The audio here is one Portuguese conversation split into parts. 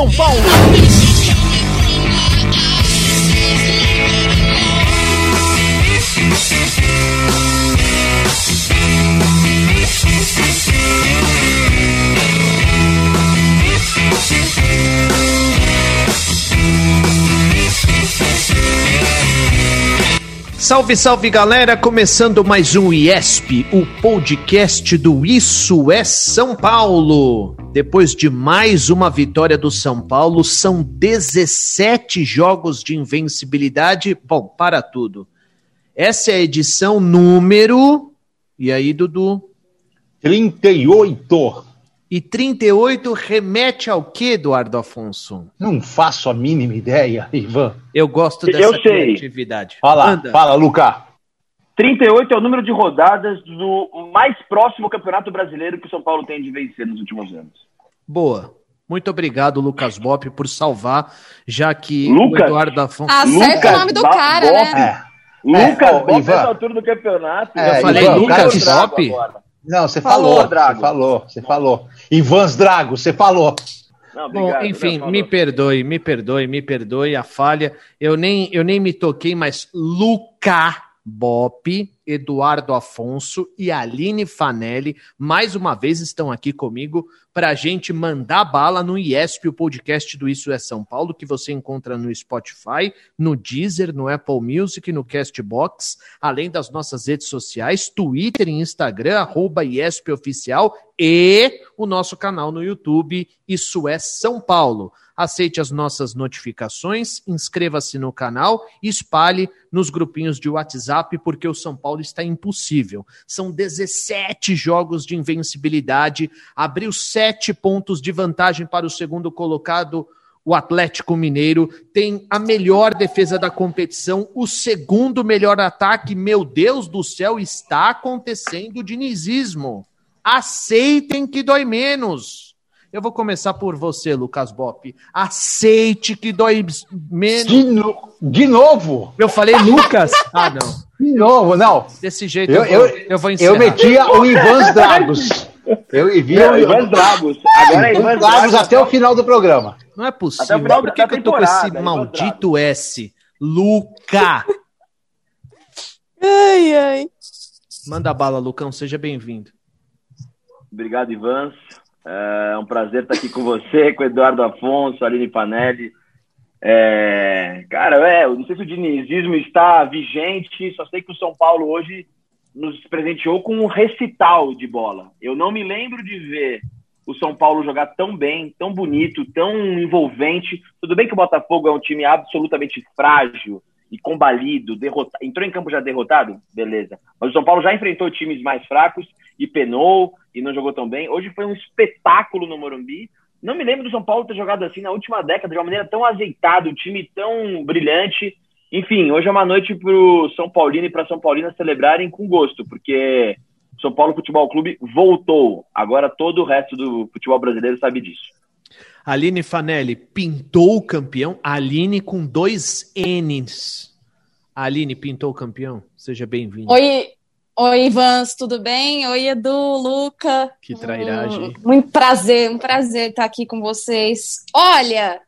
São Paulo. Salve, salve galera! Começando mais um IESP, o podcast do Isso é São Paulo. Depois de mais uma vitória do São Paulo, são 17 jogos de invencibilidade. Bom, para tudo. Essa é a edição número. E aí, Dudu? 38. E 38 remete ao que, Eduardo Afonso? Não faço a mínima ideia, Ivan. Eu gosto dessa Eu sei. criatividade. Fala, Anda. fala, Luca. 38 é o número de rodadas do mais próximo campeonato brasileiro que o São Paulo tem de vencer nos últimos anos. Boa. Muito obrigado, Lucas Bop, por salvar, já que Lucas? o Eduardo Afonso. Acerta Lucas o nome do cara, Bop. né? É. Lucas, É, Ivan. nessa altura do campeonato. É, Eu falei Ivan, Lucas Bop? Não, você Falou, falou, Drago. você falou, você falou. Ivans Drago, você falou. Não, Bom, obrigado, enfim, não, me perdoe, me perdoe, me perdoe a falha. Eu nem, eu nem me toquei, mas Luca Bop, Eduardo Afonso e Aline Fanelli, mais uma vez estão aqui comigo para a gente mandar bala no IESP, o podcast do Isso é São Paulo, que você encontra no Spotify, no Deezer, no Apple Music, no Castbox, além das nossas redes sociais, Twitter e Instagram, arroba IESP Oficial e o nosso canal no YouTube, Isso é São Paulo. Aceite as nossas notificações, inscreva-se no canal e espalhe nos grupinhos de WhatsApp, porque o São Paulo está impossível. São 17 jogos de invencibilidade, abriu sete pontos de vantagem para o segundo colocado, o Atlético Mineiro, tem a melhor defesa da competição, o segundo melhor ataque. Meu Deus do céu, está acontecendo o dinizismo. Aceitem que dói menos. Eu vou começar por você, Lucas Bop. Aceite que dói menos. De, no- de novo? Eu falei Lucas? Ah, não. De novo, não. Desse jeito Eu, eu, vou, eu, eu vou encerrar. eu metia o Ivans Dragos. Eu envia o Ivan Dragos. Agora é Ivan Dragos até o final. do programa. Não é Até possível. o final Por que, que eu tô com esse Ivan maldito S? Luca! Ai, ai. Manda bala, Lucão. Seja bem-vindo. Obrigado, Ivan. É um prazer estar aqui com você, com o Eduardo Afonso, Aline Panelli. É, cara, é, eu não sei se o dinizismo está vigente, só sei que o São Paulo hoje nos presenteou com um recital de bola. Eu não me lembro de ver o São Paulo jogar tão bem, tão bonito, tão envolvente. Tudo bem que o Botafogo é um time absolutamente frágil e combalido, derrota... entrou em campo já derrotado? Beleza. Mas o São Paulo já enfrentou times mais fracos e penou e não jogou tão bem. Hoje foi um espetáculo no Morumbi. Não me lembro do São Paulo ter jogado assim na última década, de uma maneira tão azeitada, um time tão brilhante. Enfim, hoje é uma noite para o São Paulino e para São Paulina celebrarem com gosto, porque São Paulo Futebol Clube voltou. Agora todo o resto do futebol brasileiro sabe disso. Aline Fanelli pintou o campeão. Aline com dois N's. Aline pintou o campeão. Seja bem-vindo. Oi, oi, Ivans, tudo bem? Oi, Edu, Luca. Que trairagem. Hum, muito prazer, um prazer estar aqui com vocês. Olha,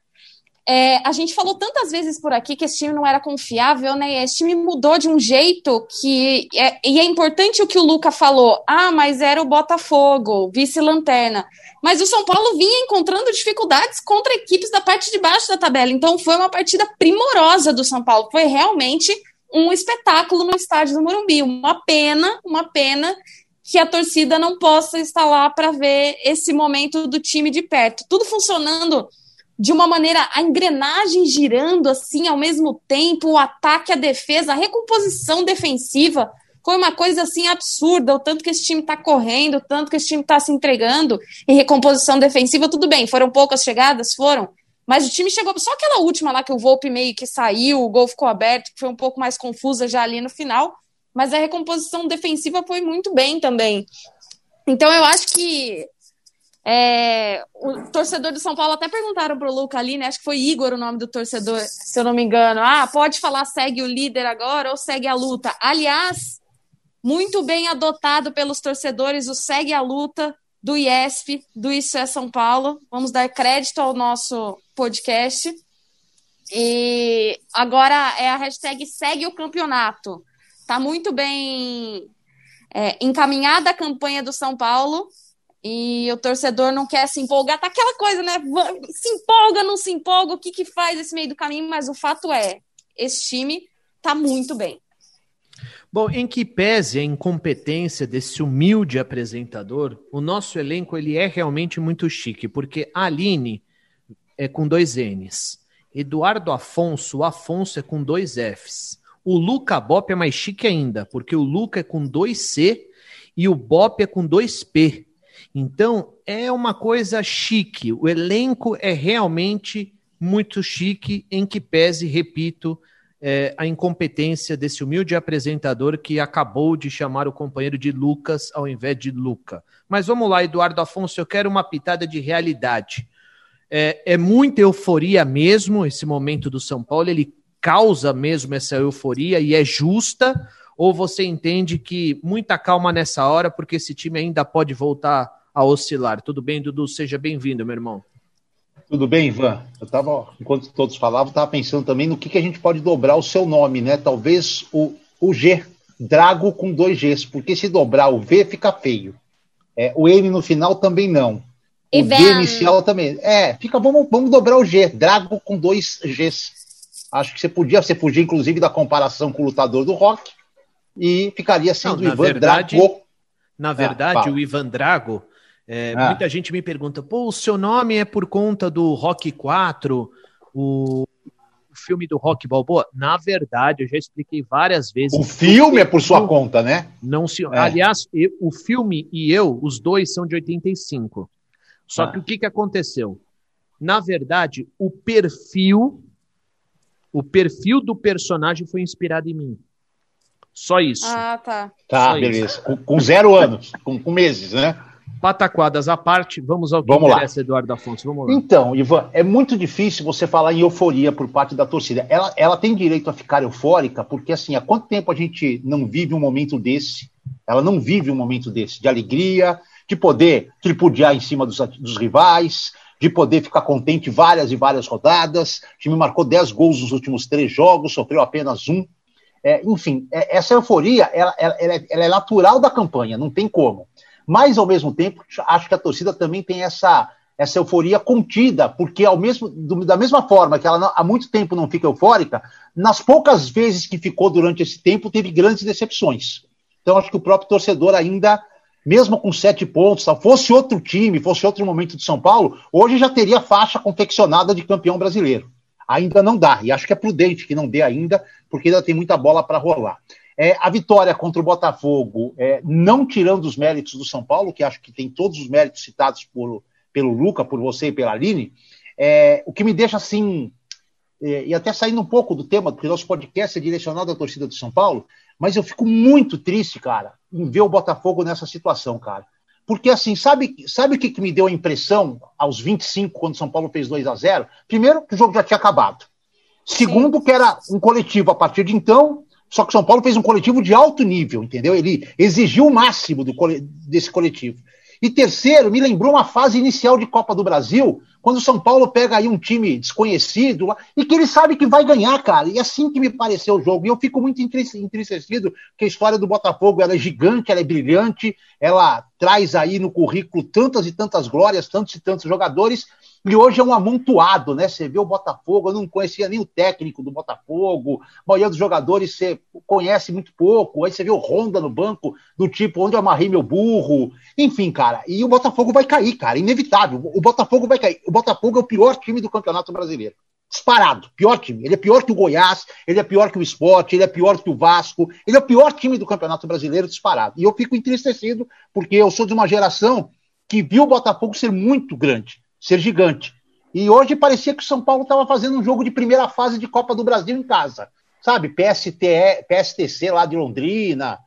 é, a gente falou tantas vezes por aqui que esse time não era confiável, né? Esse time mudou de um jeito que. É, e é importante o que o Luca falou. Ah, mas era o Botafogo, vice-lanterna. Mas o São Paulo vinha encontrando dificuldades contra equipes da parte de baixo da tabela. Então foi uma partida primorosa do São Paulo. Foi realmente um espetáculo no estádio do Morumbi. Uma pena, uma pena que a torcida não possa estar lá para ver esse momento do time de perto. Tudo funcionando de uma maneira, a engrenagem girando assim ao mesmo tempo, o ataque, a defesa, a recomposição defensiva. Foi uma coisa assim absurda, o tanto que esse time está correndo, o tanto que esse time está se entregando em recomposição defensiva, tudo bem, foram poucas chegadas, foram, mas o time chegou, só aquela última lá que o Volpe meio que saiu, o gol ficou aberto, que foi um pouco mais confusa já ali no final, mas a recomposição defensiva foi muito bem também. Então eu acho que é, o torcedor do São Paulo até perguntaram pro Luca ali, né? Acho que foi Igor o nome do torcedor, se eu não me engano. Ah, pode falar segue o líder agora ou segue a luta. Aliás, muito bem adotado pelos torcedores o segue a luta do IESP, do Isso é São Paulo. Vamos dar crédito ao nosso podcast. E agora é a hashtag segue o campeonato. Tá muito bem é, encaminhada a campanha do São Paulo e o torcedor não quer se empolgar, tá aquela coisa, né? Se empolga, não se empolga, o que que faz esse meio do caminho, mas o fato é, esse time tá muito bem. Bom, em que pese a incompetência desse humilde apresentador, o nosso elenco ele é realmente muito chique, porque a Aline é com dois N's, Eduardo Afonso, o Afonso é com dois F's. O Luca Bop é mais chique ainda, porque o Luca é com dois C e o Bop é com dois P. Então, é uma coisa chique. O elenco é realmente muito chique, em que pese, repito, é, a incompetência desse humilde apresentador que acabou de chamar o companheiro de Lucas ao invés de Luca. Mas vamos lá, Eduardo Afonso, eu quero uma pitada de realidade. É, é muita euforia mesmo esse momento do São Paulo, ele causa mesmo essa euforia e é justa, ou você entende que muita calma nessa hora, porque esse time ainda pode voltar a oscilar? Tudo bem, Dudu? Seja bem-vindo, meu irmão. Tudo bem, Ivan? Eu estava, enquanto todos falavam, estava pensando também no que, que a gente pode dobrar o seu nome, né? Talvez o, o G, Drago com dois Gs, porque se dobrar o V fica feio. É, o M no final também não. O E D inicial também. É, fica, vamos, vamos dobrar o G, Drago com dois Gs. Acho que você podia, você podia inclusive da comparação com o lutador do rock e ficaria sendo Não, na Ivan verdade- Drago. Na verdade, fala. o Ivan Drago, é, Ah. muita gente me pergunta, pô, o seu nome é por conta do Rock 4, o, o filme do Rock Balboa? Na verdade, eu já expliquei várias vezes. O filme é por sua conta, né? Não se, É. Aliás, eu- o filme e eu, os dois são de 85. Só Ah. que o que, que aconteceu? Na verdade, o perfil, o perfil do personagem foi inspirado em mim. Só isso. Ah, tá. Tá, Só beleza. Com, com zero anos, com, com meses, né? Pataquadas à parte, vamos ao que Vamos lá. interessa, Eduardo Afonso. Vamos lá. Então, Ivan, é muito difícil você falar em euforia por parte da torcida. Ela, ela tem direito a ficar eufórica, porque assim, há quanto tempo a gente não vive um momento desse? Ela não vive um momento desse, de alegria, de poder tripudiar em cima dos, dos rivais, de poder ficar contente várias e várias rodadas. O time marcou 10 gols nos últimos três jogos, sofreu apenas um. É, enfim, é- essa euforia ela, ela- ela é, ela é natural da campanha, não tem como. Mas, ao mesmo tempo, acho que a torcida também tem essa, essa euforia contida, porque ao mesmo, do- da mesma forma que ela não- há muito tempo não fica eufórica, nas poucas vezes que ficou durante esse tempo, teve grandes decepções. Então, acho que o próprio torcedor ainda, mesmo com sete pontos, fosse outro time, fosse outro momento de São Paulo, hoje já teria faixa confeccionada de campeão brasileiro. Ainda não dá, e acho que é prudente que não dê ainda, porque ainda tem muita bola para rolar. É, a vitória contra o Botafogo, é, não tirando os méritos do São Paulo, que acho que tem todos os méritos citados por, pelo Luca, por você e pela Aline, é, o que me deixa assim, é, e até saindo um pouco do tema, porque nosso podcast é direcionado à torcida do São Paulo, mas eu fico muito triste, cara, em ver o Botafogo nessa situação, cara. Porque, assim, sabe, sabe o que, que me deu a impressão aos 25, quando o São Paulo fez 2 a 0 Primeiro, que o jogo já tinha acabado. Segundo, que era um coletivo a partir de então, só que o São Paulo fez um coletivo de alto nível, entendeu? Ele exigiu o máximo do desse coletivo. E terceiro, me lembrou uma fase inicial de Copa do Brasil, quando o São Paulo pega aí um time desconhecido e que ele sabe que vai ganhar, cara. E é assim que me pareceu o jogo. E eu fico muito entriste- entristecido, porque a história do Botafogo ela é gigante, ela é brilhante, ela traz aí no currículo tantas e tantas glórias, tantos e tantos jogadores, E hoje é um amontoado, né? Você vê o Botafogo, eu não conhecia nem o técnico do Botafogo, a maioria dos jogadores você conhece muito pouco, aí você vê o Honda no banco, do tipo, onde eu amarrei meu burro, enfim, cara. E o Botafogo vai cair, cara, inevitável. O Botafogo vai cair. O Botafogo é o pior time do Campeonato Brasileiro. Disparado, pior time. Ele é pior que o Goiás, ele é pior que o Sport, ele é pior que o Vasco, ele é o pior time do Campeonato Brasileiro disparado. E eu fico entristecido, porque eu sou de uma geração que viu o Botafogo ser muito grande ser gigante. E hoje parecia que o São Paulo estava fazendo um jogo de primeira fase de Copa do Brasil em casa. Sabe, PSTE, PSTC lá de Londrina,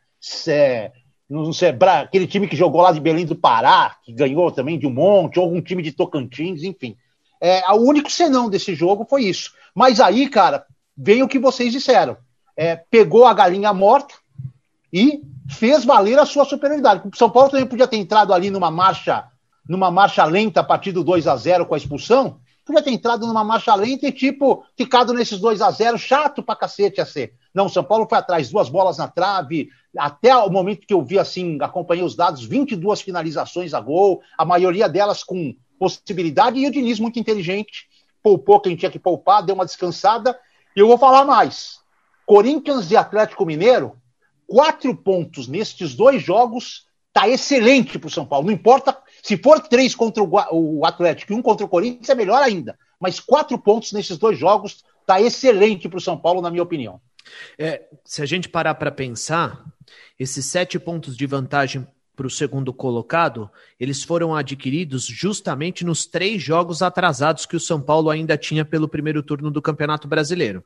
é, não sei, aquele time que jogou lá de Belém do Pará, que ganhou também de um monte, ou um time de Tocantins, enfim. É, o único senão desse jogo foi isso. Mas aí, cara, vem o que vocês disseram. É, pegou a galinha morta e fez valer a sua superioridade. O São Paulo também podia ter entrado ali numa marcha numa marcha lenta a partir do 2 a 0 com a expulsão, podia ter entrado numa marcha lenta e, tipo, ficado nesses 2 a 0 chato pra cacete a ser. Não, São Paulo foi atrás, duas bolas na trave, até o momento que eu vi, assim, acompanhei os dados, 22 finalizações a gol, a maioria delas com possibilidade, e o Diniz muito inteligente, poupou quem tinha que poupar, deu uma descansada, e eu vou falar mais. Corinthians e Atlético Mineiro, quatro pontos nestes dois jogos, tá excelente pro São Paulo, não importa se for três contra o Atlético e um contra o Corinthians, é melhor ainda. Mas quatro pontos nesses dois jogos está excelente para o São Paulo, na minha opinião. É, se a gente parar para pensar, esses sete pontos de vantagem para o segundo colocado, eles foram adquiridos justamente nos três jogos atrasados que o São Paulo ainda tinha pelo primeiro turno do Campeonato Brasileiro.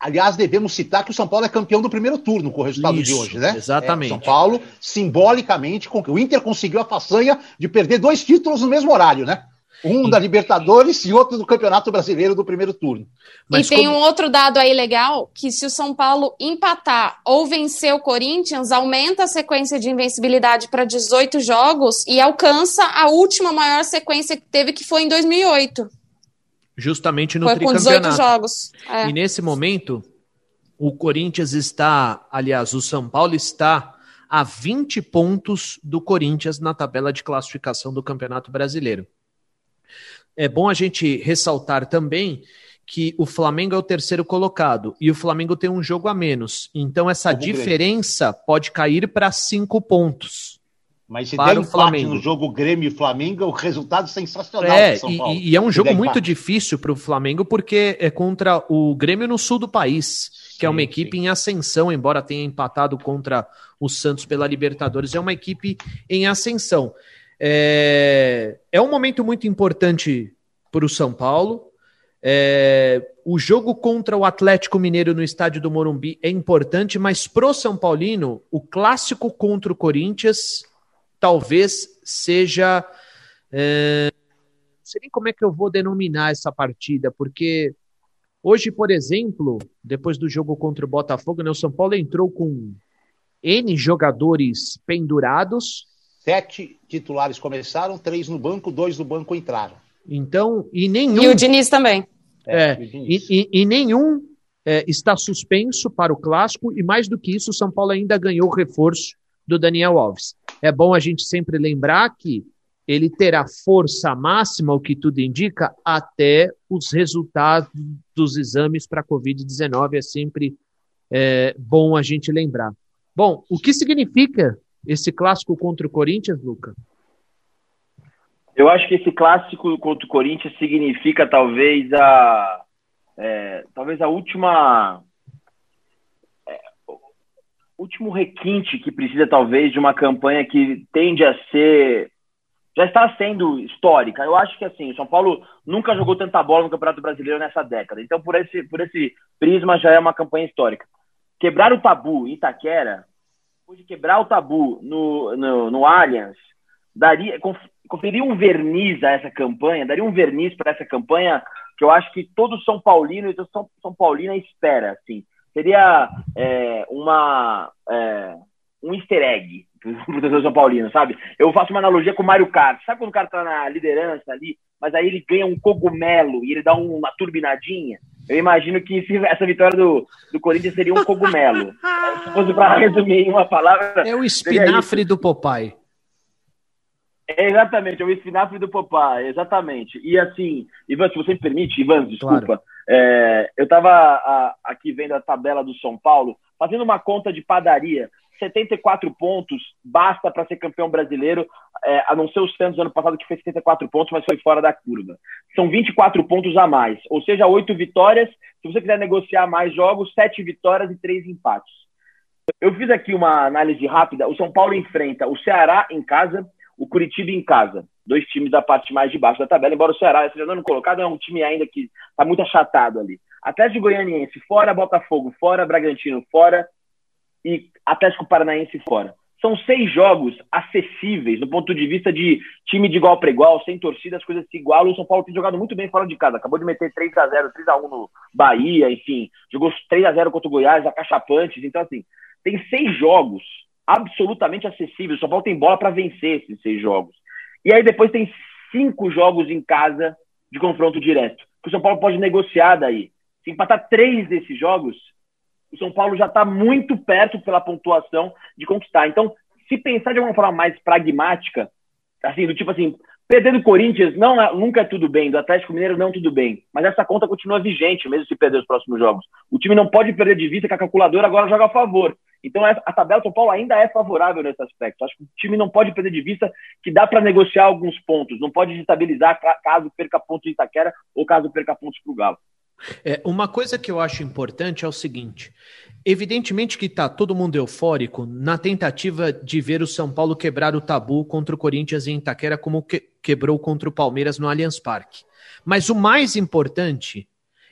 Aliás, devemos citar que o São Paulo é campeão do primeiro turno com o resultado Isso, de hoje, né? Exatamente. É, São Paulo, simbolicamente, o Inter conseguiu a façanha de perder dois títulos no mesmo horário, né? Um da Libertadores e outro do Campeonato Brasileiro do primeiro turno. Mas e tem como... um outro dado aí legal, que se o São Paulo empatar ou vencer o Corinthians, aumenta a sequência de invencibilidade para 18 jogos e alcança a última maior sequência que teve, que foi em 2008 justamente no Foi com 18 jogos. É. E nesse momento, o Corinthians está, aliás, o São Paulo está a 20 pontos do Corinthians na tabela de classificação do Campeonato Brasileiro. É bom a gente ressaltar também que o Flamengo é o terceiro colocado e o Flamengo tem um jogo a menos. Então essa diferença pode cair para cinco pontos. Mas se para der o Flamengo no jogo Grêmio e Flamengo, o resultado é sensacional. É, e, e, é um jogo muito difícil para o Flamengo, porque é contra o Grêmio no sul do país, que sim, é uma equipe sim. em ascensão, embora tenha empatado contra o Santos pela Libertadores, é uma equipe em ascensão. É, é um momento muito importante para o São Paulo. É, o jogo contra o Atlético Mineiro no estádio do Morumbi é importante, mas pro São Paulino, o clássico contra o Corinthians talvez seja. É, não sei nem como é que eu vou denominar essa partida, porque hoje, por exemplo, depois do jogo contra o Botafogo, né, o São Paulo entrou com N jogadores pendurados. Sete titulares começaram, três no banco, dois no banco entraram. Então, e nenhum. E o Diniz também. É, é e, e, e, nenhum é, está suspenso para o clássico, e mais do que isso, o São Paulo ainda ganhou o reforço do Daniel Alves. É bom a gente sempre lembrar que ele terá força máxima, o que tudo indica, até os resultados dos exames para Covid-19. É sempre é, bom a gente lembrar. Bom, o que significa esse clássico contra o Corinthians, Luca? Eu acho que esse clássico contra o Corinthians significa talvez a é, talvez a última último requinte que precisa, talvez, de uma campanha que tende a ser. Já está sendo histórica. Eu acho que assim, o São Paulo nunca jogou tanta bola no Campeonato Brasileiro nessa década. Então, por esse, por esse prisma, já é uma campanha histórica. Quebrar o tabu em Itaquera, depois de quebrar o tabu no, no, no Allianz, daria, conferir um verniz a essa campanha, daria um verniz para essa campanha que eu acho que todo São Paulino e todo São, São Paulina espera, assim seria é, uma, é, um easter egg pro professor São Paulino, sabe? Eu faço uma analogia com o Mário Kart. Sabe quando o cara tá na liderança ali, mas aí ele ganha um cogumelo e ele dá uma turbinadinha? Eu imagino que essa vitória do, do Corinthians seria um cogumelo. Se fosse para resumir em uma palavra. É o espinafre do Popeye. Exatamente, é o espinafre do Popá, exatamente. E assim, Ivan, se você me permite, Ivan, desculpa, claro. É, eu estava aqui vendo a tabela do São Paulo, fazendo uma conta de padaria. 74 pontos basta para ser campeão brasileiro, é, a não ser o Santos ano passado que fez 74 pontos, mas foi fora da curva. São 24 pontos a mais, ou seja, 8 vitórias. Se você quiser negociar mais jogos, 7 vitórias e 3 empates. Eu fiz aqui uma análise rápida. O São Paulo enfrenta o Ceará em casa, o Curitiba em casa. Dois times da parte mais de baixo da tabela, embora o Ceará seja não colocado, é um time ainda que está muito achatado ali. Atlético Goianiense fora, Botafogo fora, Bragantino fora e Atlético Paranaense fora. São seis jogos acessíveis do ponto de vista de time de igual para igual, sem torcida, as coisas se igualam. O São Paulo tem jogado muito bem fora de casa. Acabou de meter 3 a 0 3 a 1 no Bahia, enfim. Jogou 3 a 0 contra o Goiás, a Cachapantes. Então, assim, tem seis jogos absolutamente acessíveis. O São Paulo tem bola para vencer esses seis jogos. E aí depois tem cinco jogos em casa de confronto direto. O São Paulo pode negociar daí. Se empatar três desses jogos, o São Paulo já está muito perto pela pontuação de conquistar. Então, se pensar de uma forma mais pragmática, assim, do tipo assim, perder do Corinthians não, é, nunca é tudo bem, do Atlético Mineiro não tudo bem, mas essa conta continua vigente, mesmo se perder os próximos jogos. O time não pode perder de vista que a calculadora agora joga a favor. Então a tabela do São Paulo ainda é favorável nesse aspecto. Acho que o time não pode perder de vista que dá para negociar alguns pontos, não pode desestabilizar caso perca pontos de Itaquera ou caso perca pontos para o Galo. É, uma coisa que eu acho importante é o seguinte: evidentemente que está todo mundo eufórico na tentativa de ver o São Paulo quebrar o tabu contra o Corinthians em Itaquera, como que, quebrou contra o Palmeiras no Allianz Parque. Mas o mais importante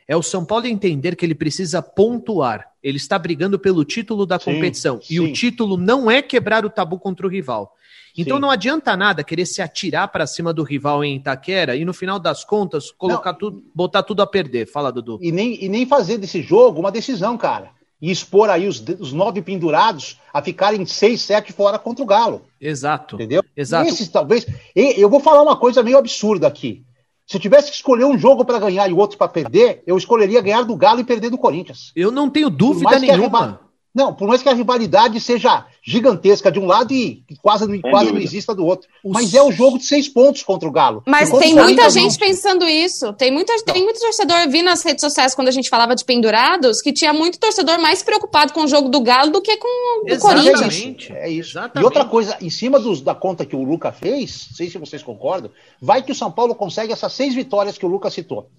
é o São Paulo entender que ele precisa pontuar. Ele está brigando pelo título da sim, competição. Sim. E o título não é quebrar o tabu contra o rival. Então sim. não adianta nada querer se atirar para cima do rival em Itaquera e no final das contas colocar não, tudo, botar tudo a perder. Fala, Dudu. E nem, e nem fazer desse jogo uma decisão, cara. E expor aí os, os nove pendurados a ficarem seis, sete fora contra o Galo. Exato. Entendeu? Exato. Esses talvez. Eu vou falar uma coisa meio absurda aqui. Se eu tivesse que escolher um jogo para ganhar e o outro para perder, eu escolheria ganhar do Galo e perder do Corinthians. Eu não tenho dúvida nenhuma. Não, por mais que a rivalidade seja gigantesca de um lado e quase, quase não exista do outro. Mas é o jogo de seis pontos contra o Galo. Mas tem muita gente não... pensando isso. Tem, muita, tem muito torcedor, eu vi nas redes sociais quando a gente falava de pendurados, que tinha muito torcedor mais preocupado com o jogo do Galo do que com o Corinthians. É isso. Exatamente. E outra coisa, em cima dos, da conta que o Luca fez, não sei se vocês concordam, vai que o São Paulo consegue essas seis vitórias que o Luca citou.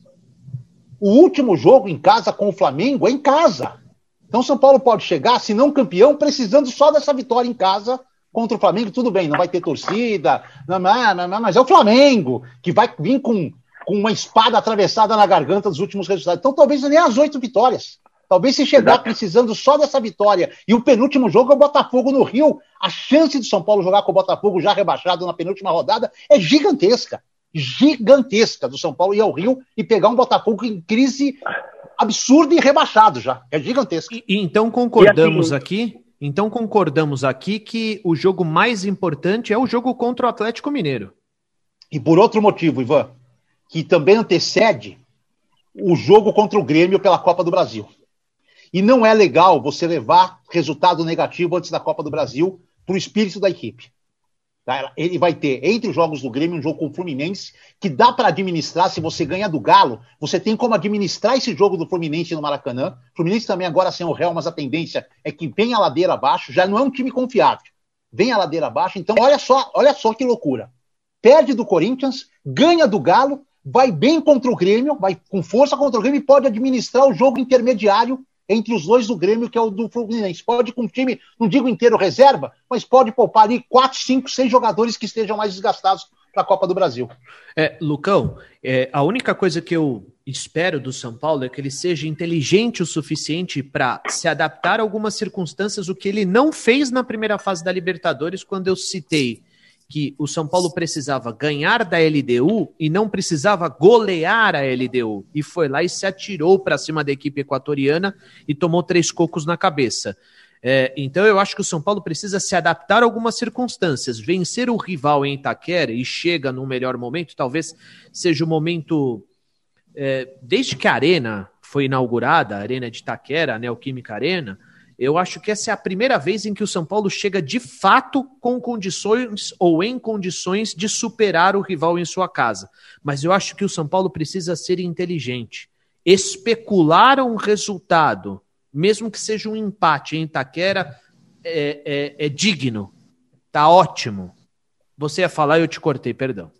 O último jogo em casa com o Flamengo é em casa. Então São Paulo pode chegar, se não campeão, precisando só dessa vitória em casa contra o Flamengo. Tudo bem, não vai ter torcida, não, não, não, mas é o Flamengo que vai vir com, com uma espada atravessada na garganta dos últimos resultados. Então talvez nem as oito vitórias. Talvez se chegar precisando só dessa vitória e o penúltimo jogo é o Botafogo no Rio, a chance de São Paulo jogar com o Botafogo já rebaixado na penúltima rodada é gigantesca. Gigantesca do São Paulo ir ao Rio e pegar um Botafogo em crise absurdo e rebaixado já. É gigantesco. E, e então concordamos e assim, aqui. Então concordamos aqui que o jogo mais importante é o jogo contra o Atlético Mineiro. E por outro motivo, Ivan, que também antecede o jogo contra o Grêmio pela Copa do Brasil. E não é legal você levar resultado negativo antes da Copa do Brasil para o espírito da equipe. Tá? Ele vai ter, entre os jogos do Grêmio, um jogo com o Fluminense, que dá para administrar. Se você ganha do Galo, você tem como administrar esse jogo do Fluminense no Maracanã. Fluminense também agora sem o réu, mas a tendência é que venha a ladeira abaixo. Já não é um time confiável. Vem a ladeira abaixo. Então, olha só, olha só que loucura. Perde do Corinthians, ganha do Galo, vai bem contra o Grêmio, vai com força contra o Grêmio e pode administrar o jogo intermediário entre os dois do Grêmio, que é o do Fluminense. Pode com o time, não digo inteiro reserva, mas pode poupar ali quatro, cinco, seis jogadores que estejam mais desgastados para a Copa do Brasil. É, Lucão, é, a única coisa que eu espero do São Paulo é que ele seja inteligente o suficiente para se adaptar a algumas circunstâncias, o que ele não fez na primeira fase da Libertadores, quando eu citei que o São Paulo precisava ganhar da LDU e não precisava golear a LDU. E foi lá e se atirou para cima da equipe equatoriana e tomou três cocos na cabeça. É, então eu acho que o São Paulo precisa se adaptar a algumas circunstâncias. Vencer o rival em Itaquera e chega num melhor momento, talvez seja o momento. É, desde que a Arena foi inaugurada, a Arena de Itaquera, a Neoquímica Arena, Eu acho que essa é a primeira vez em que o São Paulo chega de fato com condições ou em condições de superar o rival em sua casa. Mas eu acho que o São Paulo precisa ser inteligente. Especular um resultado, mesmo que seja um empate em Itaquera, é, é, é digno. Tá ótimo. Você ia falar e eu te cortei, perdão.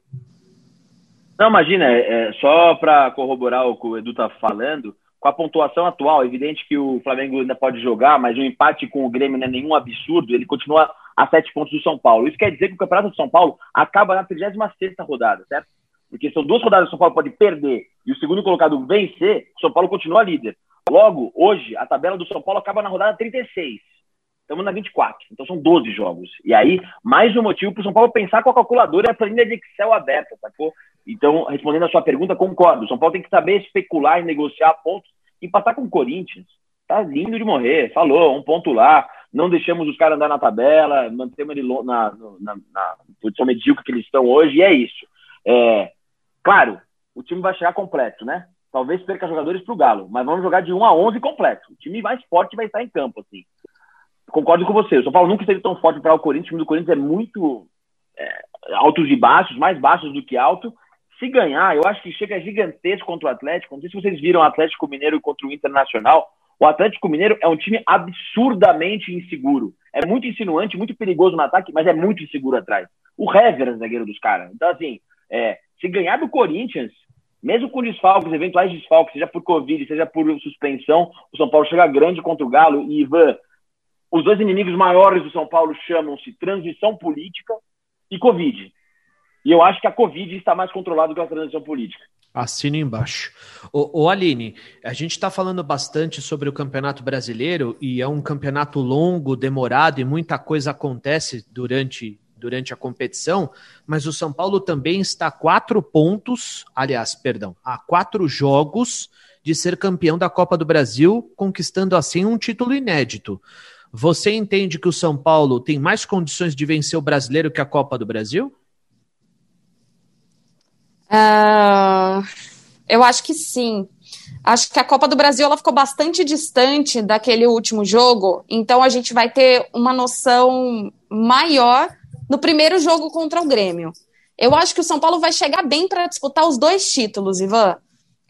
Não, imagina, é, é só para corroborar o que o Edu tá falando, com a pontuação atual, evidente que o Flamengo ainda pode jogar, mas o empate com o Grêmio não é nenhum absurdo, ele continua a sete pontos do São Paulo. Isso quer dizer que o Campeonato do São Paulo acaba na 36 rodada, certo? Porque são duas rodadas que o São Paulo pode perder e o segundo colocado vencer, o São Paulo continua líder. Logo, hoje, a tabela do São Paulo acaba na rodada 36. Estamos na 24, então são 12 jogos. E aí, mais um motivo para o São Paulo pensar com a calculadora e a planilha de Excel aberta, sacou? Então, respondendo a sua pergunta, concordo. O São Paulo tem que saber especular e negociar pontos. Empatar com o Corinthians. Tá lindo de morrer. Falou, um ponto lá. Não deixamos os caras andar na tabela, mantemos ele na, na, na posição medíocre que eles estão hoje, e é isso. É, claro, o time vai chegar completo, né? Talvez perca jogadores para o Galo, mas vamos jogar de 1 a 11 completo. O time mais forte vai estar em campo, assim. Concordo com você. O São Paulo nunca esteve tão forte para o Corinthians. O time do Corinthians é muito é, altos e baixos, mais baixos do que alto. Se ganhar, eu acho que chega gigantesco contra o Atlético. Não sei se vocês viram o Atlético Mineiro contra o Internacional. O Atlético Mineiro é um time absurdamente inseguro. É muito insinuante, muito perigoso no ataque, mas é muito inseguro atrás. O Hever é zagueiro dos caras. Então, assim, é, se ganhar do Corinthians, mesmo com desfalques, eventuais desfalques, seja por Covid, seja por suspensão, o São Paulo chega grande contra o Galo. E, Ivan, os dois inimigos maiores do São Paulo chamam-se transição política e Covid. E eu acho que a Covid está mais controlada que a transição política. Assino embaixo. O, o Aline, a gente está falando bastante sobre o Campeonato Brasileiro e é um campeonato longo, demorado e muita coisa acontece durante, durante a competição, mas o São Paulo também está a quatro pontos, aliás, perdão, a quatro jogos de ser campeão da Copa do Brasil, conquistando assim um título inédito. Você entende que o São Paulo tem mais condições de vencer o brasileiro que a Copa do Brasil? Uh, eu acho que sim. Acho que a Copa do Brasil ela ficou bastante distante daquele último jogo, então a gente vai ter uma noção maior no primeiro jogo contra o Grêmio. Eu acho que o São Paulo vai chegar bem para disputar os dois títulos, Ivan.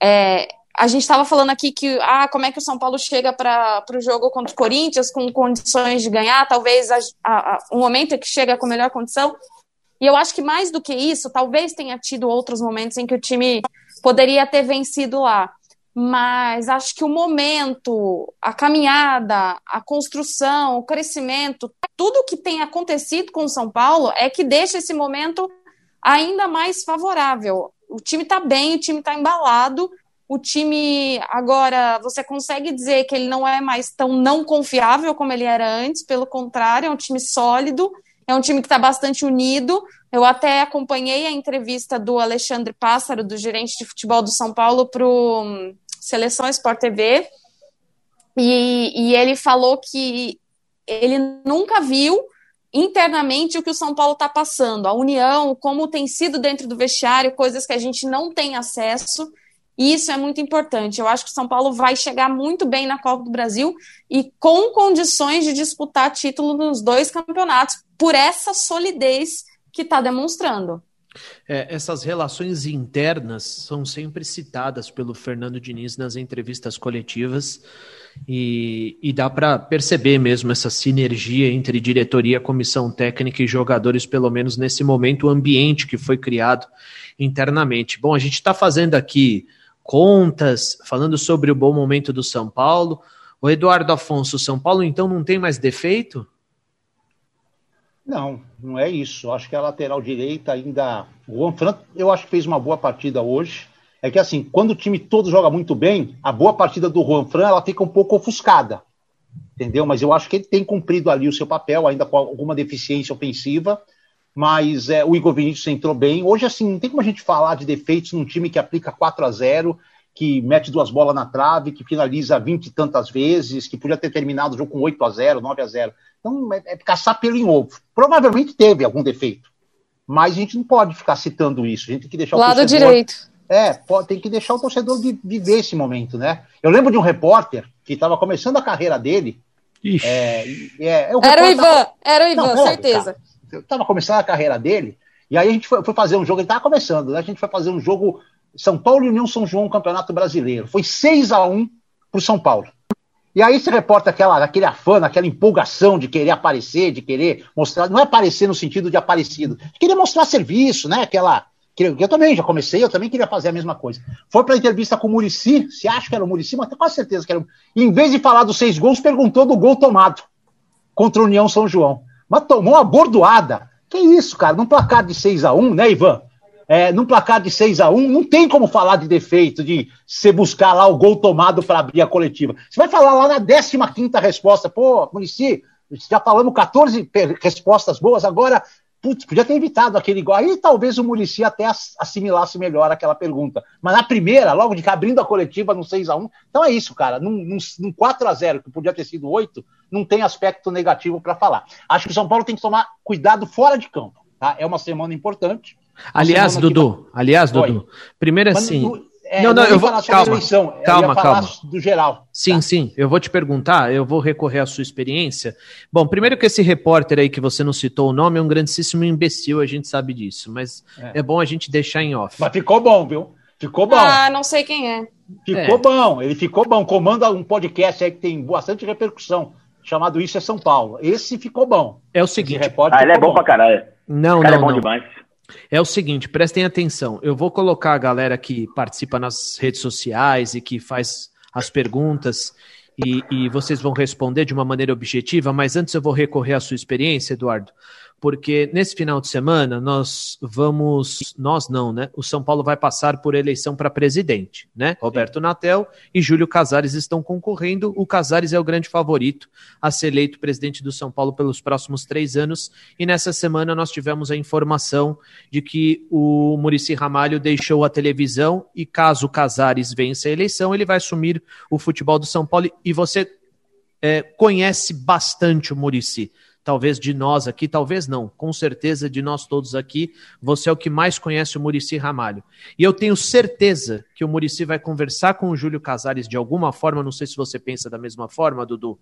É, a gente estava falando aqui que ah, como é que o São Paulo chega para o jogo contra o Corinthians com condições de ganhar, talvez a, a, o momento que chega com melhor condição. E eu acho que mais do que isso, talvez tenha tido outros momentos em que o time poderia ter vencido lá. Mas acho que o momento, a caminhada, a construção, o crescimento, tudo que tem acontecido com o São Paulo é que deixa esse momento ainda mais favorável. O time está bem, o time está embalado, o time agora você consegue dizer que ele não é mais tão não confiável como ele era antes, pelo contrário, é um time sólido é um time que está bastante unido. Eu até acompanhei a entrevista do Alexandre Pássaro, do gerente de futebol do São Paulo, para o hum, Seleção Sport TV. E, e ele falou que ele nunca viu internamente o que o São Paulo está passando, a união, como tem sido dentro do vestiário, coisas que a gente não tem acesso. E isso é muito importante. Eu acho que o São Paulo vai chegar muito bem na Copa do Brasil e com condições de disputar título nos dois campeonatos, por essa solidez que está demonstrando. É, essas relações internas são sempre citadas pelo Fernando Diniz nas entrevistas coletivas e, e dá para perceber mesmo essa sinergia entre diretoria, comissão técnica e jogadores, pelo menos nesse momento, o ambiente que foi criado internamente. Bom, a gente está fazendo aqui contas, falando sobre o bom momento do São Paulo. O Eduardo Afonso, São Paulo então não tem mais defeito? Não, não é isso. Acho que a lateral direita ainda. O Juan Fran, eu acho que fez uma boa partida hoje. É que assim, quando o time todo joga muito bem, a boa partida do Juan Fran ela fica um pouco ofuscada. Entendeu? Mas eu acho que ele tem cumprido ali o seu papel, ainda com alguma deficiência ofensiva mas é, o Igor Vinícius entrou bem. Hoje, assim, não tem como a gente falar de defeitos num time que aplica 4 a 0 que mete duas bolas na trave, que finaliza 20 e tantas vezes, que podia ter terminado o jogo com 8 a 0 9 a 0 Então, é, é caçar pelo em ovo. Provavelmente teve algum defeito, mas a gente não pode ficar citando isso. A gente tem que deixar Lado o torcedor... direito. É, pode, tem que deixar o torcedor viver esse momento, né? Eu lembro de um repórter que estava começando a carreira dele, É, é, o era o Ivan, era o Ivan, não, certeza. Cara, eu tava começando a carreira dele, e aí a gente foi, foi fazer um jogo, ele tava começando, né? A gente foi fazer um jogo São Paulo e União São João, Campeonato Brasileiro. Foi 6 a 1 pro São Paulo. E aí se reporta aquela, aquele afã, aquela empolgação de querer aparecer, de querer mostrar, não é aparecer no sentido de aparecido, de querer mostrar serviço, né? Aquela. Eu também já comecei, eu também queria fazer a mesma coisa. Foi para a entrevista com o Murici, se acha que era o Murici, mas tenho quase certeza que era. E em vez de falar dos seis gols, perguntou do gol tomado contra o União São João. Mas tomou uma bordoada. Que isso, cara? Num placar de 6 a 1 né, Ivan? É, num placar de 6 a 1 não tem como falar de defeito, de você buscar lá o gol tomado para abrir a coletiva. Você vai falar lá na 15 resposta, pô, Munici, já falamos 14 respostas boas, agora, putz, podia ter evitado aquele gol. Aí talvez o Murici até assimilasse melhor aquela pergunta. Mas na primeira, logo de cá, abrindo a coletiva no 6 a 1 então é isso, cara. Num, num, num 4 a 0 que podia ter sido 8, não tem aspecto negativo para falar. Acho que o São Paulo tem que tomar cuidado fora de campo. Tá? É uma semana importante. Aliás, Dudu, aliás, Dudu, primeiro assim. é, não, não, eu vou. Calma, eleição, calma, calma. Do geral. Sim, tá. sim. Eu vou te perguntar, eu vou recorrer à sua experiência. Bom, primeiro que esse repórter aí que você não citou o nome é um grandíssimo imbecil, a gente sabe disso, mas é, é bom a gente deixar em off. Mas ficou bom, viu? Ficou bom. Ah, não sei quem é. Ficou é. bom, ele ficou bom. Comanda um podcast aí que tem bastante repercussão, chamado Isso é São Paulo. Esse ficou bom. É o seguinte. Ah, ele é bom, bom pra caralho. Não, cara não, é bom não. demais. É o seguinte, prestem atenção. Eu vou colocar a galera que participa nas redes sociais e que faz as perguntas e, e vocês vão responder de uma maneira objetiva, mas antes eu vou recorrer à sua experiência, Eduardo porque nesse final de semana nós vamos, nós não, né? O São Paulo vai passar por eleição para presidente, né? Roberto Natel e Júlio Casares estão concorrendo. O Casares é o grande favorito a ser eleito presidente do São Paulo pelos próximos três anos. E nessa semana nós tivemos a informação de que o Murici Ramalho deixou a televisão e caso o Casares vença a eleição, ele vai assumir o futebol do São Paulo. E você é, conhece bastante o Murici talvez de nós aqui, talvez não, com certeza de nós todos aqui, você é o que mais conhece o Murici Ramalho. E eu tenho certeza que o Murici vai conversar com o Júlio Casares de alguma forma, não sei se você pensa da mesma forma, Dudu,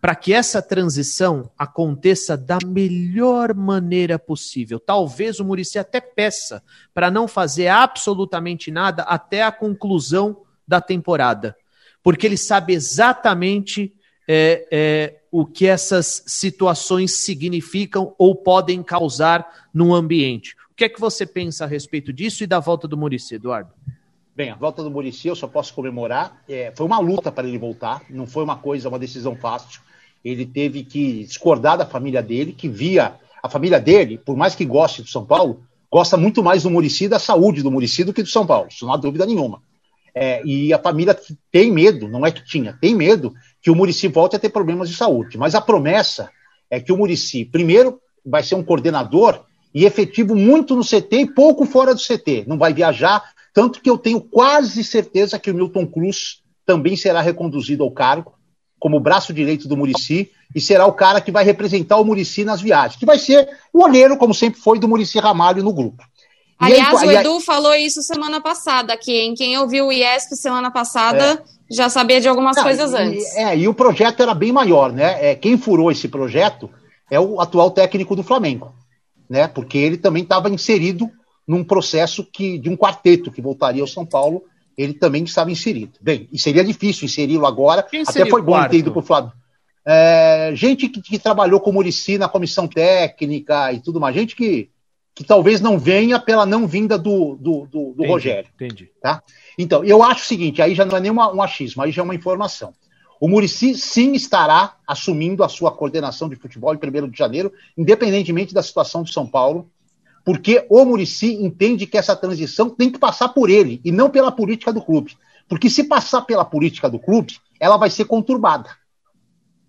para que essa transição aconteça da melhor maneira possível. Talvez o Murici até peça para não fazer absolutamente nada até a conclusão da temporada, porque ele sabe exatamente é, é, o que essas situações significam ou podem causar no ambiente. O que é que você pensa a respeito disso e da volta do Murici, Eduardo? Bem, a volta do Murici eu só posso comemorar. É, foi uma luta para ele voltar, não foi uma coisa, uma decisão fácil. Ele teve que discordar da família dele, que via a família dele, por mais que goste do São Paulo, gosta muito mais do Murici da saúde do Murici do que do São Paulo, isso não há dúvida nenhuma. É, e a família tem medo, não é que tinha, tem medo que o Murici volte a ter problemas de saúde. Mas a promessa é que o Murici, primeiro, vai ser um coordenador e efetivo muito no CT e pouco fora do CT. Não vai viajar, tanto que eu tenho quase certeza que o Milton Cruz também será reconduzido ao cargo como braço direito do Murici e será o cara que vai representar o Murici nas viagens, que vai ser o olheiro, como sempre foi, do Murici Ramalho no grupo. Aliás, aí, o Edu aí, falou isso semana passada, que em quem ouviu o IESP semana passada é já sabia de algumas Não, coisas e, antes. É, e o projeto era bem maior, né? É, quem furou esse projeto é o atual técnico do Flamengo, né? Porque ele também estava inserido num processo que de um quarteto que voltaria ao São Paulo, ele também estava inserido. Bem, e seria difícil inseri-lo agora, Quem até foi bom ter ido para o Flamengo. É, gente que, que, trabalhou com o Murici na comissão técnica e tudo mais, gente que, que talvez não venha pela não vinda do, do, do, do entendi, Rogério. Entendi. Tá? Então, eu acho o seguinte: aí já não é nem uma, um achismo, aí já é uma informação. O Murici sim estará assumindo a sua coordenação de futebol em 1 de janeiro, independentemente da situação de São Paulo, porque o Murici entende que essa transição tem que passar por ele e não pela política do clube. Porque se passar pela política do clube, ela vai ser conturbada.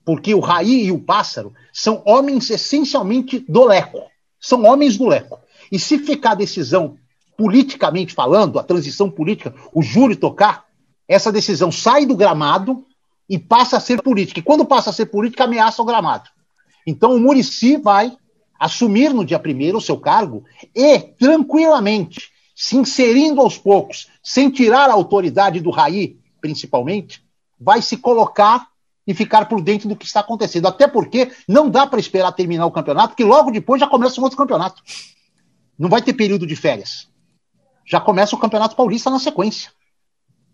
Porque o Raí e o Pássaro são homens essencialmente do Leco. São homens do Leco. E se ficar a decisão politicamente falando, a transição política, o júri tocar, essa decisão sai do gramado e passa a ser política. E quando passa a ser política, ameaça o gramado. Então o Murici vai assumir no dia primeiro o seu cargo e, tranquilamente, se inserindo aos poucos, sem tirar a autoridade do Raí, principalmente, vai se colocar e ficar por dentro do que está acontecendo. Até porque não dá para esperar terminar o campeonato, porque logo depois já começa um outro campeonato. Não vai ter período de férias. Já começa o Campeonato Paulista na sequência.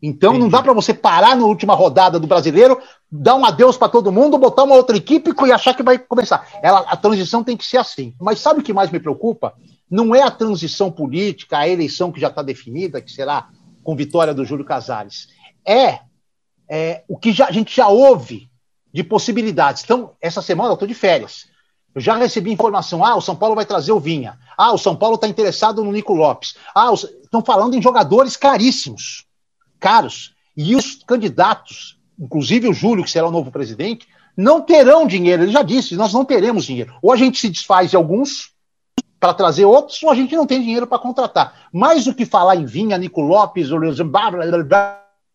Então Entendi. não dá para você parar na última rodada do brasileiro, dar um adeus para todo mundo, botar uma outra equipe e achar que vai começar. Ela, a transição tem que ser assim. Mas sabe o que mais me preocupa? Não é a transição política, a eleição que já está definida, que será com vitória do Júlio Casares. É, é o que já, a gente já ouve de possibilidades. Então, essa semana eu estou de férias. Eu já recebi informação: ah, o São Paulo vai trazer o Vinha. Ah, o São Paulo está interessado no Nico Lopes. Ah, estão falando em jogadores caríssimos caros. E os candidatos, inclusive o Júlio, que será o novo presidente, não terão dinheiro. Ele já disse: nós não teremos dinheiro. Ou a gente se desfaz de alguns para trazer outros, ou a gente não tem dinheiro para contratar. Mais do que falar em Vinha, Nico Lopes,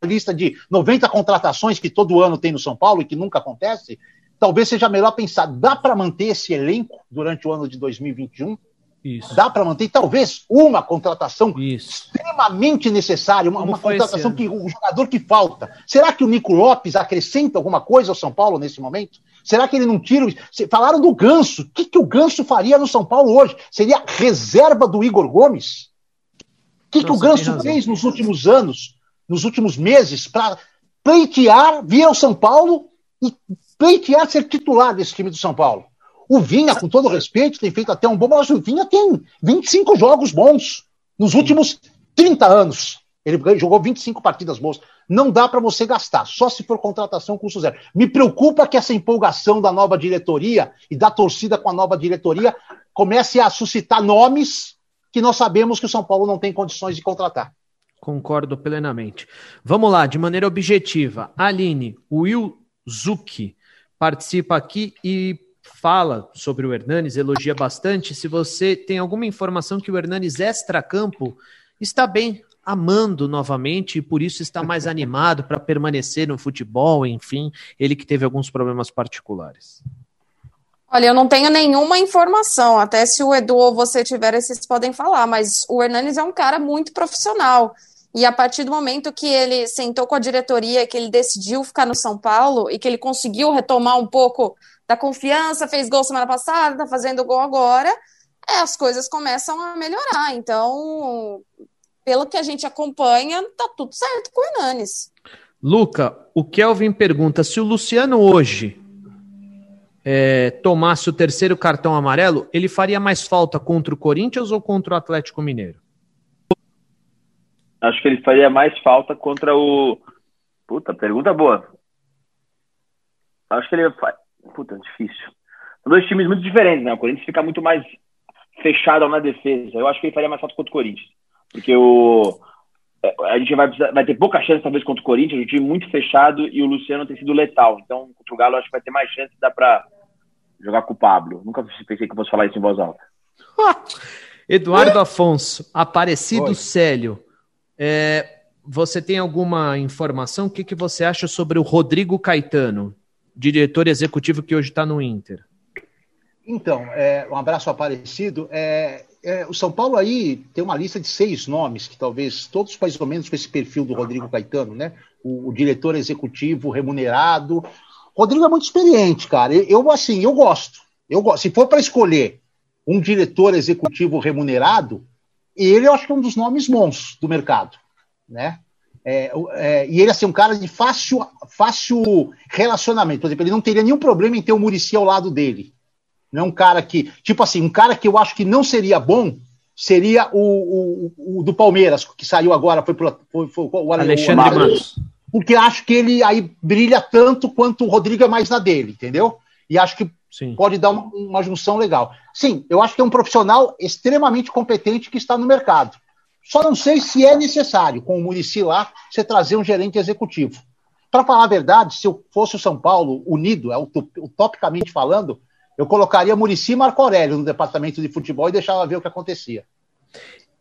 lista de 90 contratações que todo ano tem no São Paulo e que nunca acontece, talvez seja melhor pensar: dá para manter esse elenco durante o ano de 2021? Isso. Dá para manter, talvez, uma contratação Isso. extremamente necessária, uma, uma contratação que o jogador que falta. Será que o Nico Lopes acrescenta alguma coisa ao São Paulo nesse momento? Será que ele não tira? Falaram do Ganso. O que, que o Ganso faria no São Paulo hoje? Seria reserva do Igor Gomes? O que, que o Ganso fez nos últimos anos, nos últimos meses, para pleitear vir ao São Paulo e pleitear ser titular desse time do São Paulo? O Vinha, com todo respeito, tem feito até um bom, mas o Vinha tem 25 jogos bons nos últimos 30 anos. Ele jogou 25 partidas boas. Não dá para você gastar, só se for contratação custo zero. Me preocupa que essa empolgação da nova diretoria e da torcida com a nova diretoria comece a suscitar nomes que nós sabemos que o São Paulo não tem condições de contratar. Concordo plenamente. Vamos lá, de maneira objetiva. Aline, Will Zucchi participa aqui e fala sobre o Hernanes, elogia bastante. Se você tem alguma informação que o Hernanes extra-campo está bem amando novamente e por isso está mais animado para permanecer no futebol, enfim, ele que teve alguns problemas particulares. Olha, eu não tenho nenhuma informação, até se o Edu ou você tiver, vocês podem falar, mas o Hernanes é um cara muito profissional. E a partir do momento que ele sentou com a diretoria, que ele decidiu ficar no São Paulo e que ele conseguiu retomar um pouco da confiança, fez gol semana passada, tá fazendo gol agora, é, as coisas começam a melhorar. Então, pelo que a gente acompanha, tá tudo certo com o Hernanes. Luca, o Kelvin pergunta se o Luciano hoje é, tomasse o terceiro cartão amarelo, ele faria mais falta contra o Corinthians ou contra o Atlético Mineiro? Acho que ele faria mais falta contra o. Puta, pergunta boa. Acho que ele Puta, difícil. São dois times muito diferentes, né? O Corinthians fica muito mais fechado na defesa. Eu acho que ele faria mais falta contra o Corinthians. Porque o. É, a gente vai, precisar, vai ter pouca chance, talvez, contra o Corinthians, um time muito fechado e o Luciano tem sido letal. Então, contra o Galo, acho que vai ter mais chance, dá pra jogar com o Pablo. Nunca pensei que eu fosse falar isso em voz alta. Eduardo Afonso, Aparecido Oi. Célio. É, você tem alguma informação? O que, que você acha sobre o Rodrigo Caetano? diretor executivo que hoje está no Inter? Então, é, um abraço aparecido. É, é, o São Paulo aí tem uma lista de seis nomes, que talvez todos mais ou menos com esse perfil do Rodrigo Caetano, né? O, o diretor executivo remunerado. Rodrigo é muito experiente, cara. Eu, eu assim, eu gosto. Eu gosto. Se for para escolher um diretor executivo remunerado, ele eu acho que é um dos nomes bons do mercado, né? É, é, e ele assim, um cara de fácil, fácil relacionamento. Por exemplo, ele não teria nenhum problema em ter o Murici ao lado dele. Não é um cara que. Tipo assim, um cara que eu acho que não seria bom seria o, o, o do Palmeiras, que saiu agora, foi, pro, foi, foi o Alexandre o Matos. Porque acho que ele aí brilha tanto quanto o Rodrigo é mais na dele, entendeu? E acho que Sim. pode dar uma, uma junção legal. Sim, eu acho que é um profissional extremamente competente que está no mercado. Só não sei se é necessário, com o Murici lá, você trazer um gerente executivo. Para falar a verdade, se eu fosse o São Paulo unido, é utopicamente falando, eu colocaria Murici e Marco Aurélio no departamento de futebol e deixava ver o que acontecia.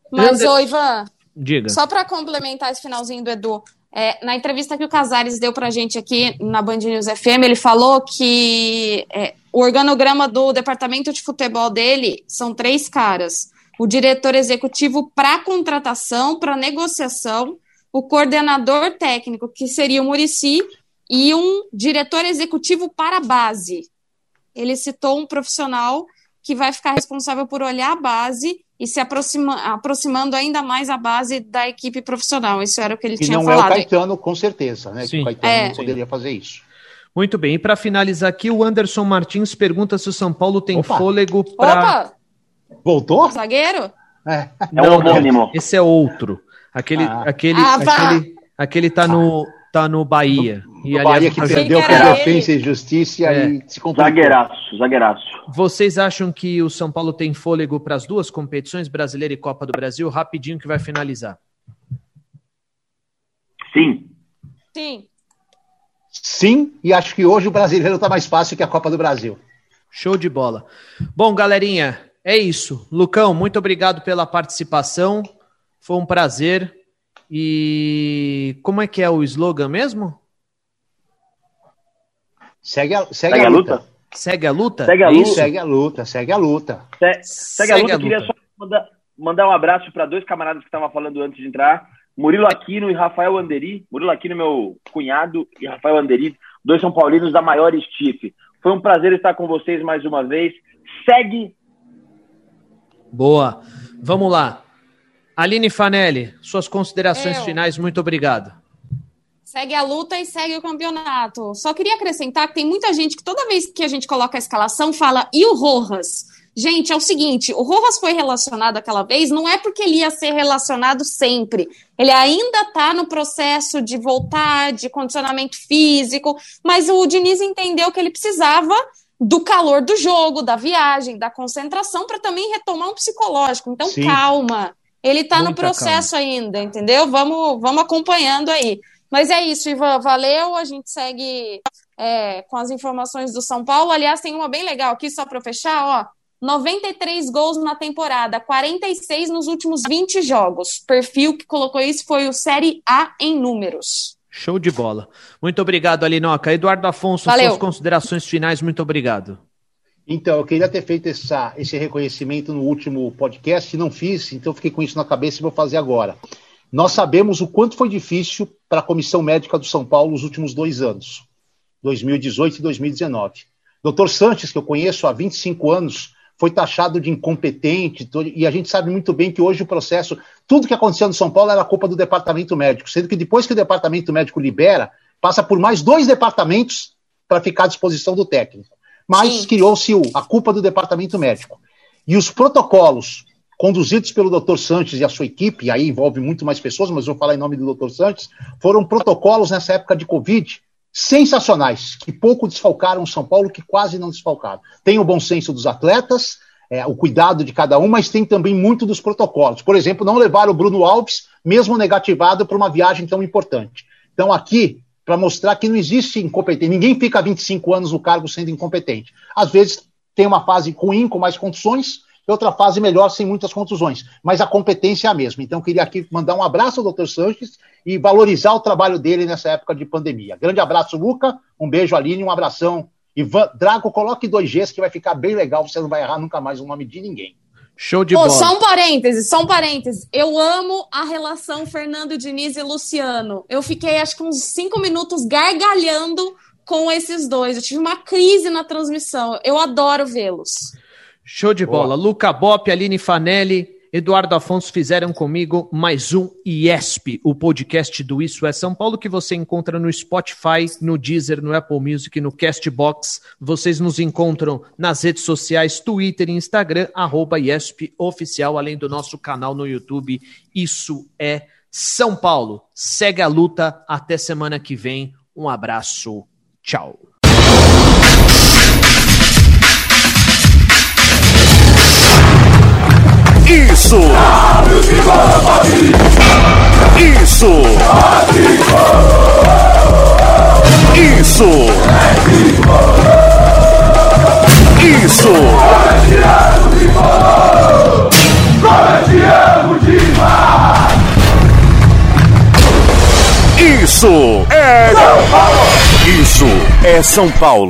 Mas, ô Ivan, Diga. só para complementar esse finalzinho do Edu, é, na entrevista que o Casares deu para a gente aqui na Band News FM, ele falou que é, o organograma do departamento de futebol dele são três caras o diretor executivo para contratação, para negociação, o coordenador técnico, que seria o Murici, e um diretor executivo para base. Ele citou um profissional que vai ficar responsável por olhar a base e se aproxima, aproximando ainda mais a base da equipe profissional. Isso era o que ele que tinha não falado. é o Caetano, com certeza, né? Sim. Que o Caetano É. não poderia fazer isso. Muito bem, e para finalizar aqui, o Anderson Martins pergunta se o São Paulo tem Opa. fôlego para. Opa, Voltou? zagueiro? É. É um homônimo. Esse é outro. Aquele, Ah. aquele, Ah, aquele, aquele tá no, tá no Bahia. E, o aliás, Bahia que perdeu por ofensa e justiça É. e se complicou. Zagueiraço, zagueiraço. Vocês acham que o São Paulo tem fôlego para as duas competições, Brasileira e Copa do Brasil? Rapidinho que vai finalizar. Sim. Sim. Sim, e acho que hoje o brasileiro está mais fácil que a Copa do Brasil. Show de bola. Bom, galerinha, é isso. Lucão, muito obrigado pela participação. Foi um prazer. E como é que é o slogan mesmo? Segue a, segue Segue a luta. luta? Segue a luta? Segue a É luta. isso? Segue a luta, segue a luta. Se- Segue a luta, Segue a eu queria luta. só mandar, mandar um abraço para dois camaradas que estavam falando antes de entrar. Murilo Aquino e Rafael Anderi. Murilo Aquino, meu cunhado, e Rafael Anderi, dois São Paulinos da maior estife. Foi um prazer estar com vocês mais uma vez. Segue Boa. Vamos lá. Aline Fanelli, suas considerações Eu. finais, muito obrigado. Segue a luta e segue o campeonato. Só queria acrescentar que tem muita gente que toda vez que a gente coloca a escalação fala, e o Rojas? Gente, é o seguinte, o Rojas foi relacionado aquela vez, não é porque ele ia ser relacionado sempre. Ele ainda está no processo de voltar, de condicionamento físico, mas o Diniz entendeu que ele precisava do calor do jogo, da viagem, da concentração, para também retomar um psicológico. Então, Sim. calma. Ele está no processo ainda, entendeu? Vamos, vamos acompanhando aí. Mas é isso, Ivan. Valeu. A gente segue é, com as informações do São Paulo. Aliás, tem uma bem legal aqui, só para fechar, ó. 93 gols na temporada, 46 nos últimos 20 jogos. Perfil que colocou isso foi o Série A em números. Show de bola. Muito obrigado, Alinoca. Eduardo Afonso, Valeu. suas considerações finais, muito obrigado. Então, eu queria ter feito essa, esse reconhecimento no último podcast, não fiz, então fiquei com isso na cabeça e vou fazer agora. Nós sabemos o quanto foi difícil para a Comissão Médica do São Paulo nos últimos dois anos, 2018 e 2019. Doutor Sanches, que eu conheço há 25 anos, foi taxado de incompetente, e a gente sabe muito bem que hoje o processo, tudo que aconteceu no São Paulo era culpa do departamento médico, sendo que depois que o departamento médico libera, passa por mais dois departamentos para ficar à disposição do técnico. Mas criou-se a culpa do departamento médico. E os protocolos conduzidos pelo Dr. Sanches e a sua equipe, e aí envolve muito mais pessoas, mas vou falar em nome do Dr. Sanches, foram protocolos nessa época de Covid sensacionais, que pouco desfalcaram o São Paulo, que quase não desfalcaram. Tem o bom senso dos atletas, é, o cuidado de cada um, mas tem também muito dos protocolos. Por exemplo, não levar o Bruno Alves, mesmo negativado, para uma viagem tão importante. Então, aqui, para mostrar que não existe incompetência, ninguém fica 25 anos no cargo sendo incompetente. Às vezes tem uma fase ruim, com mais condições, outra fase melhor, sem muitas contusões. Mas a competência é a mesma. Então, eu queria aqui mandar um abraço ao Dr. Sanches e valorizar o trabalho dele nessa época de pandemia. Grande abraço, Luca. Um beijo, Aline, um abração. Ivan, Drago, coloque dois Gs que vai ficar bem legal. Você não vai errar nunca mais o nome de ninguém. Show de Pô, bola. só um parêntese, só um parêntese. Eu amo a relação Fernando Diniz e Luciano. Eu fiquei, acho que uns cinco minutos gargalhando com esses dois. Eu tive uma crise na transmissão. Eu adoro vê-los. Show de Boa. bola. Luca Bop, Aline Fanelli, Eduardo Afonso fizeram comigo mais um IESP, o podcast do Isso é São Paulo, que você encontra no Spotify, no Deezer, no Apple Music, no Castbox. Vocês nos encontram nas redes sociais, Twitter e Instagram, arroba IESP Oficial, além do nosso canal no YouTube, Isso é São Paulo. Segue a luta, até semana que vem. Um abraço, tchau. Isso! Isso! Isso! Isso! Isso é! Isso é São Paulo!